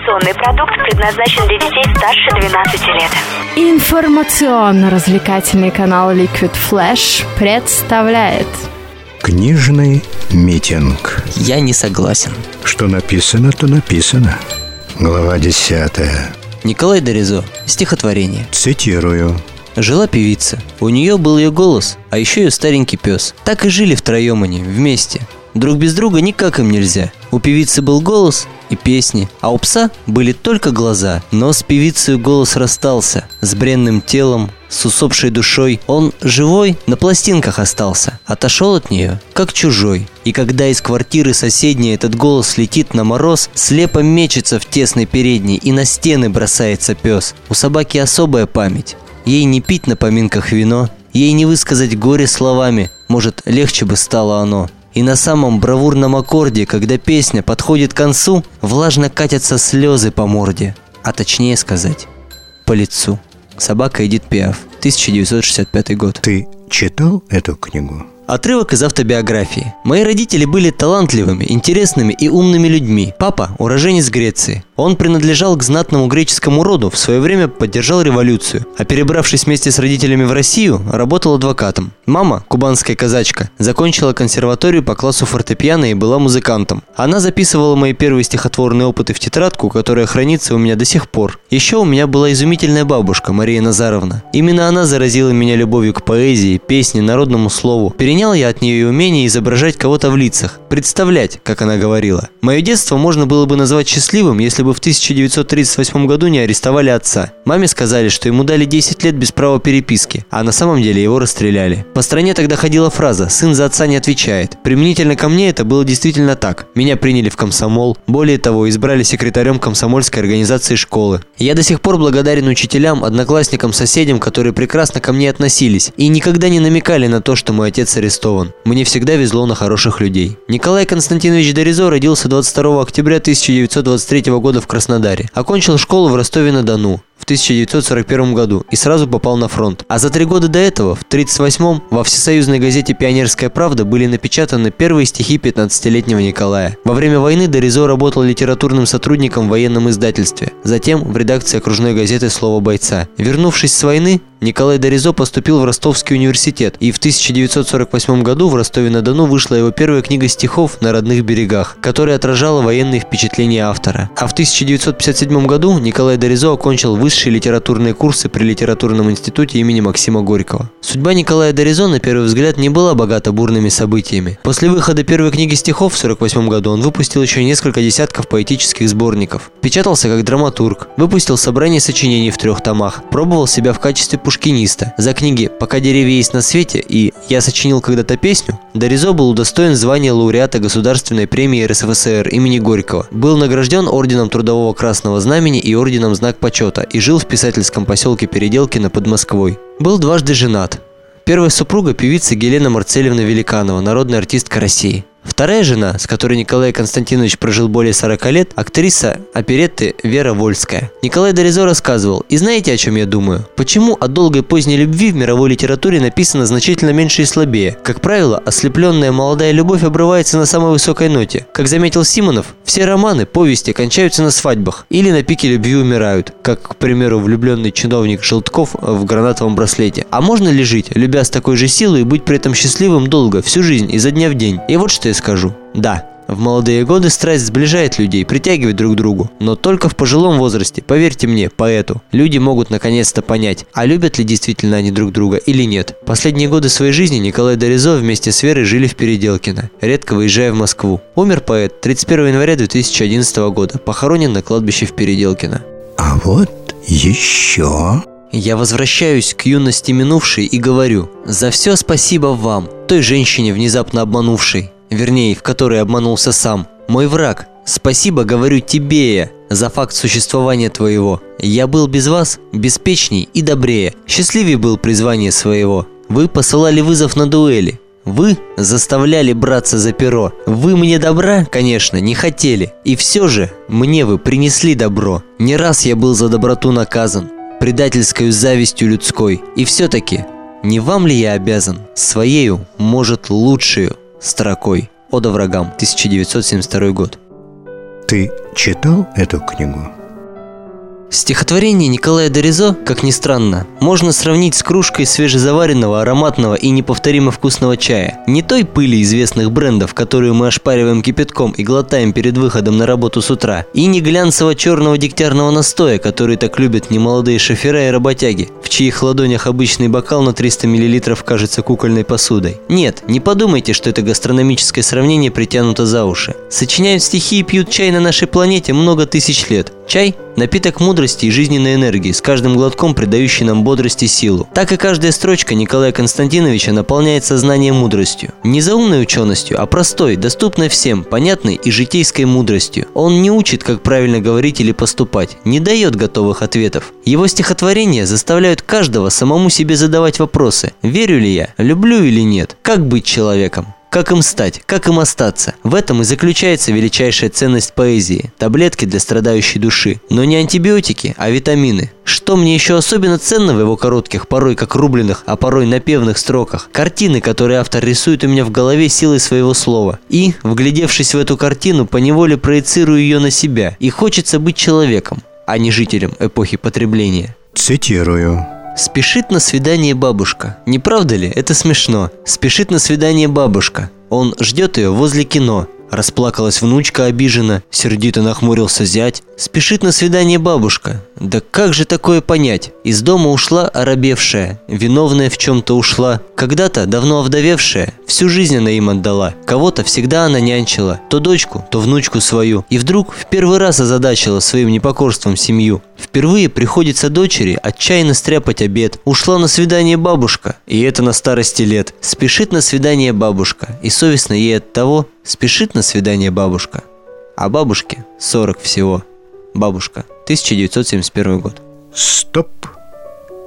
Информационный продукт предназначен для детей старше 12 лет. Информационно-развлекательный канал Liquid Flash представляет Книжный митинг. Я не согласен. Что написано, то написано. Глава десятая. Николай Доризо. Стихотворение. Цитирую. Жила певица. У нее был ее голос, а еще ее старенький пес. Так и жили втроем они, вместе. Друг без друга никак им нельзя. У певицы был голос и песни, а у пса были только глаза. Но с певицей голос расстался, с бренным телом, с усопшей душой. Он живой на пластинках остался, отошел от нее, как чужой. И когда из квартиры соседней этот голос летит на мороз, слепо мечется в тесной передней и на стены бросается пес. У собаки особая память. Ей не пить на поминках вино, ей не высказать горе словами, может, легче бы стало оно. И на самом бравурном аккорде, когда песня подходит к концу, влажно катятся слезы по морде, а точнее сказать, по лицу. Собака Эдит Пиаф, 1965 год. Ты читал эту книгу? Отрывок из автобиографии. Мои родители были талантливыми, интересными и умными людьми. Папа – уроженец Греции. Он принадлежал к знатному греческому роду, в свое время поддержал революцию, а перебравшись вместе с родителями в Россию, работал адвокатом. Мама, кубанская казачка, закончила консерваторию по классу фортепиано и была музыкантом. Она записывала мои первые стихотворные опыты в тетрадку, которая хранится у меня до сих пор. Еще у меня была изумительная бабушка Мария Назаровна. Именно она заразила меня любовью к поэзии, песне, народному слову. Перенял я от нее умение изображать кого-то в лицах, представлять, как она говорила. Мое детство можно было бы назвать счастливым, если бы в 1938 году не арестовали отца. Маме сказали, что ему дали 10 лет без права переписки, а на самом деле его расстреляли. По стране тогда ходила фраза «сын за отца не отвечает». Применительно ко мне это было действительно так. Меня приняли в комсомол, более того, избрали секретарем комсомольской организации школы. Я до сих пор благодарен учителям, одноклассникам, соседям, которые прекрасно ко мне относились и никогда не намекали на то, что мой отец арестован. Мне всегда везло на хороших людей. Николай Константинович Доризо родился 22 октября 1923 года в Краснодаре. Окончил школу в Ростове-на-Дону 1941 году и сразу попал на фронт. А за три года до этого, в 1938-м, во всесоюзной газете «Пионерская правда» были напечатаны первые стихи 15-летнего Николая. Во время войны Доризо работал литературным сотрудником в военном издательстве, затем в редакции окружной газеты «Слово бойца». Вернувшись с войны, Николай Доризо поступил в Ростовский университет, и в 1948 году в Ростове-на-Дону вышла его первая книга стихов «На родных берегах», которая отражала военные впечатления автора. А в 1957 году Николай Доризо окончил высшие литературные курсы при Литературном институте имени Максима Горького. Судьба Николая Доризо, на первый взгляд, не была богата бурными событиями. После выхода первой книги стихов в 1948 году он выпустил еще несколько десятков поэтических сборников. Печатался как драматург, выпустил собрание сочинений в трех томах, пробовал себя в качестве пушкиниста. За книги «Пока деревья есть на свете» и «Я сочинил когда-то песню» Доризо был удостоен звания лауреата Государственной премии РСФСР имени Горького. Был награжден Орденом Трудового Красного Знамени и Орденом Знак Почета и жил в писательском поселке Переделкино под Москвой. Был дважды женат. Первая супруга – певица Гелена Марцелевна Великанова, народная артистка России. Вторая жена, с которой Николай Константинович прожил более 40 лет, актриса оперетты Вера Вольская. Николай Доризо рассказывал, и знаете, о чем я думаю? Почему о долгой поздней любви в мировой литературе написано значительно меньше и слабее? Как правило, ослепленная молодая любовь обрывается на самой высокой ноте. Как заметил Симонов, все романы, повести кончаются на свадьбах или на пике любви умирают, как, к примеру, влюбленный чиновник Желтков в гранатовом браслете. А можно ли жить, любя с такой же силой и быть при этом счастливым долго, всю жизнь, изо дня в день? И вот что я скажу. Да, в молодые годы страсть сближает людей, притягивает друг к другу. Но только в пожилом возрасте, поверьте мне, поэту, люди могут наконец-то понять, а любят ли действительно они друг друга или нет. Последние годы своей жизни Николай Доризо вместе с Верой жили в Переделкино, редко выезжая в Москву. Умер поэт 31 января 2011 года, похоронен на кладбище в Переделкино. А вот еще... Я возвращаюсь к юности минувшей и говорю, за все спасибо вам, той женщине, внезапно обманувшей, вернее, в которой обманулся сам, мой враг. Спасибо, говорю тебе за факт существования твоего. Я был без вас беспечней и добрее, счастливее был призвание своего. Вы посылали вызов на дуэли, вы заставляли браться за перо. Вы мне добра, конечно, не хотели. И все же мне вы принесли добро. Не раз я был за доброту наказан, предательской завистью людской. И все-таки, не вам ли я обязан своею, может, лучшую строкой? Ода врагам, 1972 год. Ты читал эту книгу? Стихотворение Николая Доризо, как ни странно, можно сравнить с кружкой свежезаваренного, ароматного и неповторимо вкусного чая. Не той пыли известных брендов, которую мы ошпариваем кипятком и глотаем перед выходом на работу с утра, и не глянцевого черного дегтярного настоя, который так любят немолодые шофера и работяги, в чьих ладонях обычный бокал на 300 мл кажется кукольной посудой. Нет, не подумайте, что это гастрономическое сравнение притянуто за уши. Сочиняют стихи и пьют чай на нашей планете много тысяч лет. Чай – напиток мудрости и жизненной энергии, с каждым глотком придающий нам бодрость и силу. Так и каждая строчка Николая Константиновича наполняет сознание мудростью. Не заумной ученостью, а простой, доступной всем, понятной и житейской мудростью. Он не учит, как правильно говорить или поступать, не дает готовых ответов. Его стихотворения заставляют каждого самому себе задавать вопросы. Верю ли я? Люблю или нет? Как быть человеком? Как им стать? Как им остаться? В этом и заключается величайшая ценность поэзии – таблетки для страдающей души. Но не антибиотики, а витамины. Что мне еще особенно ценно в его коротких, порой как рубленых, а порой напевных строках? Картины, которые автор рисует у меня в голове силой своего слова. И, вглядевшись в эту картину, поневоле проецирую ее на себя. И хочется быть человеком, а не жителем эпохи потребления. Цитирую. Спешит на свидание бабушка. Не правда ли? Это смешно. Спешит на свидание бабушка. Он ждет ее возле кино. Расплакалась внучка обижена, сердито нахмурился зять. Спешит на свидание бабушка. Да как же такое понять? Из дома ушла оробевшая, виновная в чем-то ушла. Когда-то давно овдовевшая, всю жизнь она им отдала. Кого-то всегда она нянчила, то дочку, то внучку свою. И вдруг в первый раз озадачила своим непокорством семью. Впервые приходится дочери отчаянно стряпать обед. Ушла на свидание бабушка, и это на старости лет. Спешит на свидание бабушка, и совестно ей от того, спешит на свидание бабушка. А бабушке 40 всего. Бабушка, 1971 год. Стоп.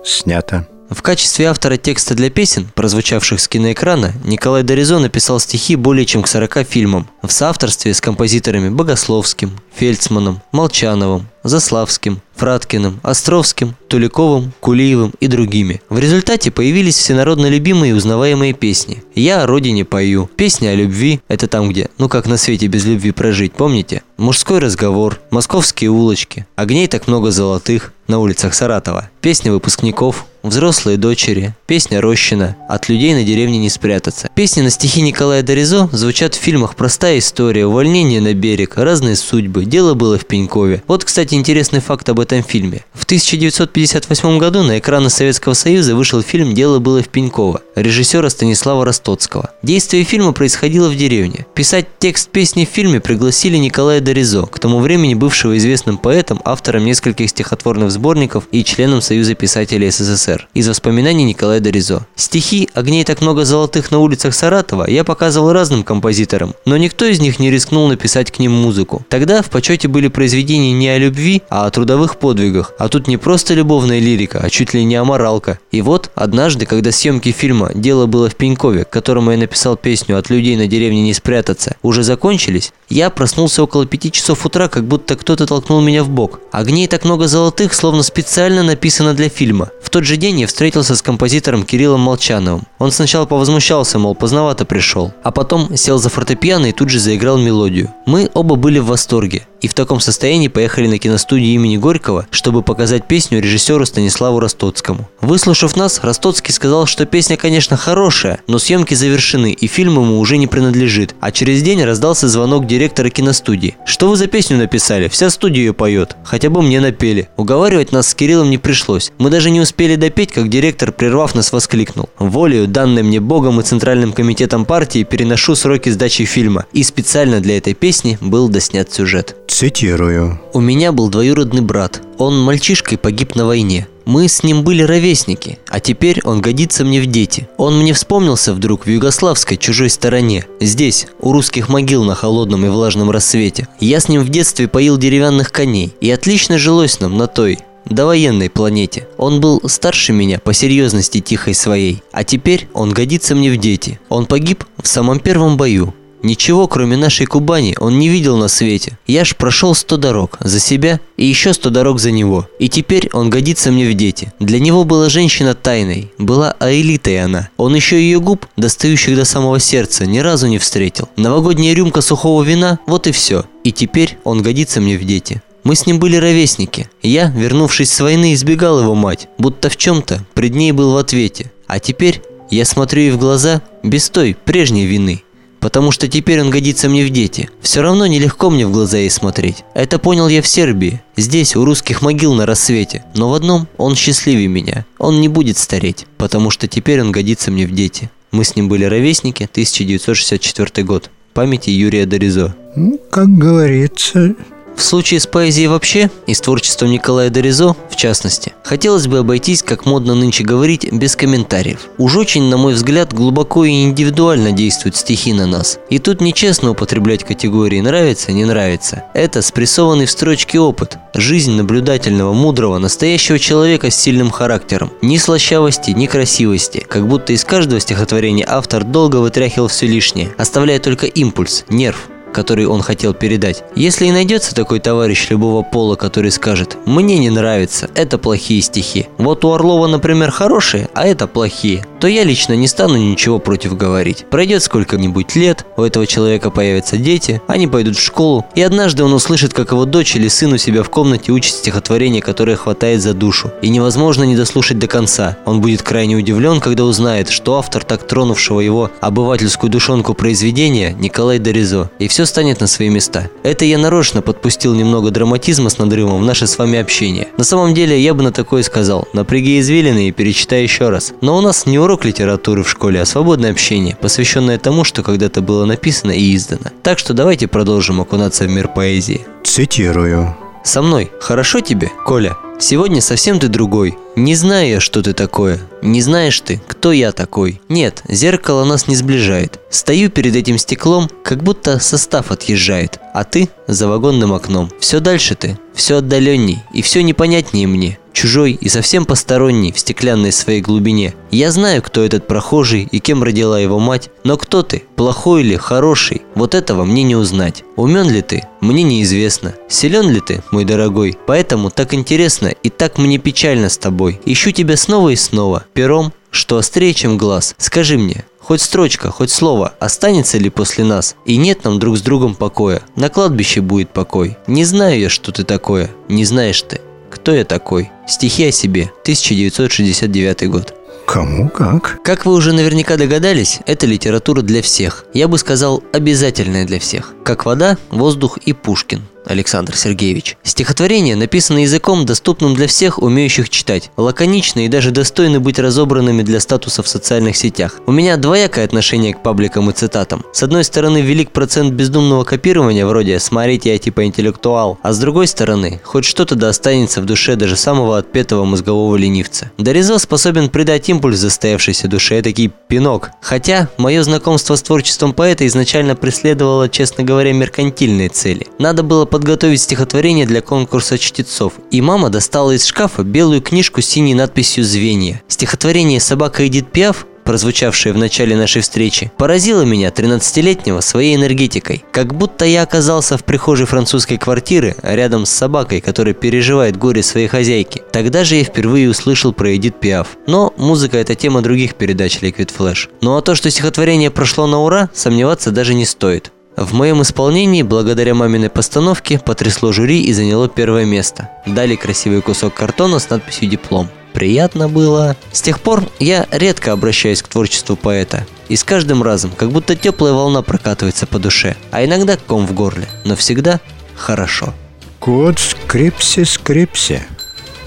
Снято. В качестве автора текста для песен, прозвучавших с киноэкрана, Николай Доризо написал стихи более чем к 40 фильмам в соавторстве с композиторами Богословским, Фельдсманом, Молчановым, Заславским, Фраткиным, Островским, Туликовым, Кулиевым и другими. В результате появились всенародно любимые и узнаваемые песни. «Я о родине пою», «Песня о любви» – это там где, ну как на свете без любви прожить, помните? «Мужской разговор», «Московские улочки», «Огней так много золотых» на улицах Саратова, «Песня выпускников», «Взрослые дочери», «Песня Рощина», «От людей на деревне не спрятаться». Песни на стихи Николая Доризо звучат в фильмах «Простая история», «Увольнение на берег», «Разные судьбы», «Дело было в Пенькове». Вот, кстати, интересный факт об этом фильме. В 1958 году на экраны Советского Союза вышел фильм «Дело было в Пеньково» режиссера Станислава Ростоцкого. Действие фильма происходило в деревне. Писать текст песни в фильме пригласили Николая Доризо, к тому времени бывшего известным поэтом, автором нескольких стихотворных сборников и членом Союза писателей СССР. Из воспоминаний Николая Доризо. Стихи «Огней так много золотых на улицах Саратова» я показывал разным композиторам, но никто из них не рискнул написать к ним музыку. Тогда в почете были произведения не о любви, а о трудовых подвигах. А тут не просто любовная лирика, а чуть ли не аморалка. И вот, однажды, когда съемки фильма «Дело было в Пенькове», которому я написал песню «От людей на деревне не спрятаться», уже закончились, я проснулся около пяти часов утра, как будто кто-то толкнул меня в бок. Огней так много золотых, словно специально написано для фильма. В тот же день я встретился с композитором Кириллом Молчановым. Он сначала повозмущался, мол, поздновато пришел, а потом сел за фортепиано и тут же заиграл мелодию. Мы оба были в восторге и в таком состоянии поехали на киностудию имени Горького, чтобы показать песню режиссеру Станиславу Ростоцкому. Выслушав нас, Ростоцкий сказал, что песня, конечно, хорошая, но съемки завершены и фильм ему уже не принадлежит. А через день раздался звонок директора киностудии. «Что вы за песню написали? Вся студия ее поет. Хотя бы мне напели». Уговаривать нас с Кириллом не пришлось. Мы даже не успели допеть, как директор, прервав нас, воскликнул. «Волею, данной мне Богом и Центральным комитетом партии, переношу сроки сдачи фильма. И специально для этой песни был доснят сюжет». Цитирую. У меня был двоюродный брат. Он мальчишкой погиб на войне. Мы с ним были ровесники, а теперь он годится мне в дети. Он мне вспомнился вдруг в югославской чужой стороне, здесь, у русских могил на холодном и влажном рассвете. Я с ним в детстве поил деревянных коней, и отлично жилось нам на той, довоенной планете. Он был старше меня по серьезности тихой своей, а теперь он годится мне в дети. Он погиб в самом первом бою, Ничего, кроме нашей Кубани, он не видел на свете. Я ж прошел сто дорог за себя и еще сто дорог за него. И теперь он годится мне в дети. Для него была женщина тайной, была аэлитой она. Он еще ее губ, достающих до самого сердца, ни разу не встретил. Новогодняя рюмка сухого вина, вот и все. И теперь он годится мне в дети. Мы с ним были ровесники. Я, вернувшись с войны, избегал его мать, будто в чем-то пред ней был в ответе. А теперь я смотрю ей в глаза без той прежней вины потому что теперь он годится мне в дети. Все равно нелегко мне в глаза ей смотреть. Это понял я в Сербии, здесь, у русских могил на рассвете. Но в одном он счастливее меня. Он не будет стареть, потому что теперь он годится мне в дети. Мы с ним были ровесники, 1964 год. Памяти Юрия Доризо. Ну, как говорится, в случае с поэзией вообще и с творчеством Николая Доризо, в частности, хотелось бы обойтись, как модно нынче говорить, без комментариев. Уж очень, на мой взгляд, глубоко и индивидуально действуют стихи на нас. И тут нечестно употреблять категории «нравится», «не нравится». Это спрессованный в строчке опыт, жизнь наблюдательного, мудрого, настоящего человека с сильным характером. Ни слащавости, ни красивости, как будто из каждого стихотворения автор долго вытряхивал все лишнее, оставляя только импульс, нерв, который он хотел передать. Если и найдется такой товарищ любого пола, который скажет «мне не нравится, это плохие стихи», вот у Орлова, например, хорошие, а это плохие, то я лично не стану ничего против говорить. Пройдет сколько-нибудь лет, у этого человека появятся дети, они пойдут в школу, и однажды он услышит, как его дочь или сын у себя в комнате учит стихотворение, которое хватает за душу, и невозможно не дослушать до конца. Он будет крайне удивлен, когда узнает, что автор так тронувшего его обывательскую душонку произведения Николай Доризо, и все все станет на свои места. Это я нарочно подпустил немного драматизма с надрывом в наше с вами общение. На самом деле, я бы на такое сказал. Напряги извилины и перечитай еще раз. Но у нас не урок литературы в школе, а свободное общение, посвященное тому, что когда-то было написано и издано. Так что давайте продолжим окунаться в мир поэзии. цитирую. Со мной. Хорошо тебе, Коля? Сегодня совсем ты другой. Не знаю я, что ты такое. Не знаешь ты, кто я такой. Нет, зеркало нас не сближает. Стою перед этим стеклом, как будто состав отъезжает. А ты за вагонным окном. Все дальше ты, все отдаленней и все непонятнее мне чужой и совсем посторонний в стеклянной своей глубине. Я знаю, кто этот прохожий и кем родила его мать, но кто ты, плохой или хороший, вот этого мне не узнать. Умен ли ты, мне неизвестно. Силен ли ты, мой дорогой, поэтому так интересно и так мне печально с тобой. Ищу тебя снова и снова, пером, что острее, чем глаз. Скажи мне, Хоть строчка, хоть слово, останется ли после нас? И нет нам друг с другом покоя. На кладбище будет покой. Не знаю я, что ты такое. Не знаешь ты. Кто я такой? Стихи о себе. 1969 год. Кому как? Как вы уже наверняка догадались, это литература для всех. Я бы сказал, обязательная для всех. Как вода, воздух и Пушкин. Александр Сергеевич. Стихотворение написано языком, доступным для всех, умеющих читать, лаконично и даже достойны быть разобранными для статуса в социальных сетях. У меня двоякое отношение к пабликам и цитатам. С одной стороны, велик процент бездумного копирования, вроде «смотрите, я типа интеллектуал», а с другой стороны, хоть что-то да останется в душе даже самого отпетого мозгового ленивца. Доризо способен придать импульс застоявшейся душе, такий пинок. Хотя, мое знакомство с творчеством поэта изначально преследовало, честно говоря, меркантильные цели. Надо было подготовить стихотворение для конкурса чтецов, и мама достала из шкафа белую книжку с синей надписью «Звенья». Стихотворение «Собака Эдит Пиаф» прозвучавшее в начале нашей встречи, поразило меня, 13-летнего, своей энергетикой. Как будто я оказался в прихожей французской квартиры, рядом с собакой, которая переживает горе своей хозяйки. Тогда же я впервые услышал про Эдит Пиаф. Но музыка – это тема других передач Liquid Flash. Ну а то, что стихотворение прошло на ура, сомневаться даже не стоит. В моем исполнении, благодаря маминой постановке, потрясло жюри и заняло первое место. Дали красивый кусок картона с надписью «Диплом». Приятно было. С тех пор я редко обращаюсь к творчеству поэта. И с каждым разом, как будто теплая волна прокатывается по душе, а иногда ком в горле, но всегда хорошо. Код скрипси-скрипси.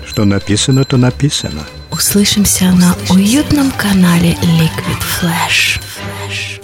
Что написано, то написано. Услышимся на уютном канале Liquid Flash. Flash.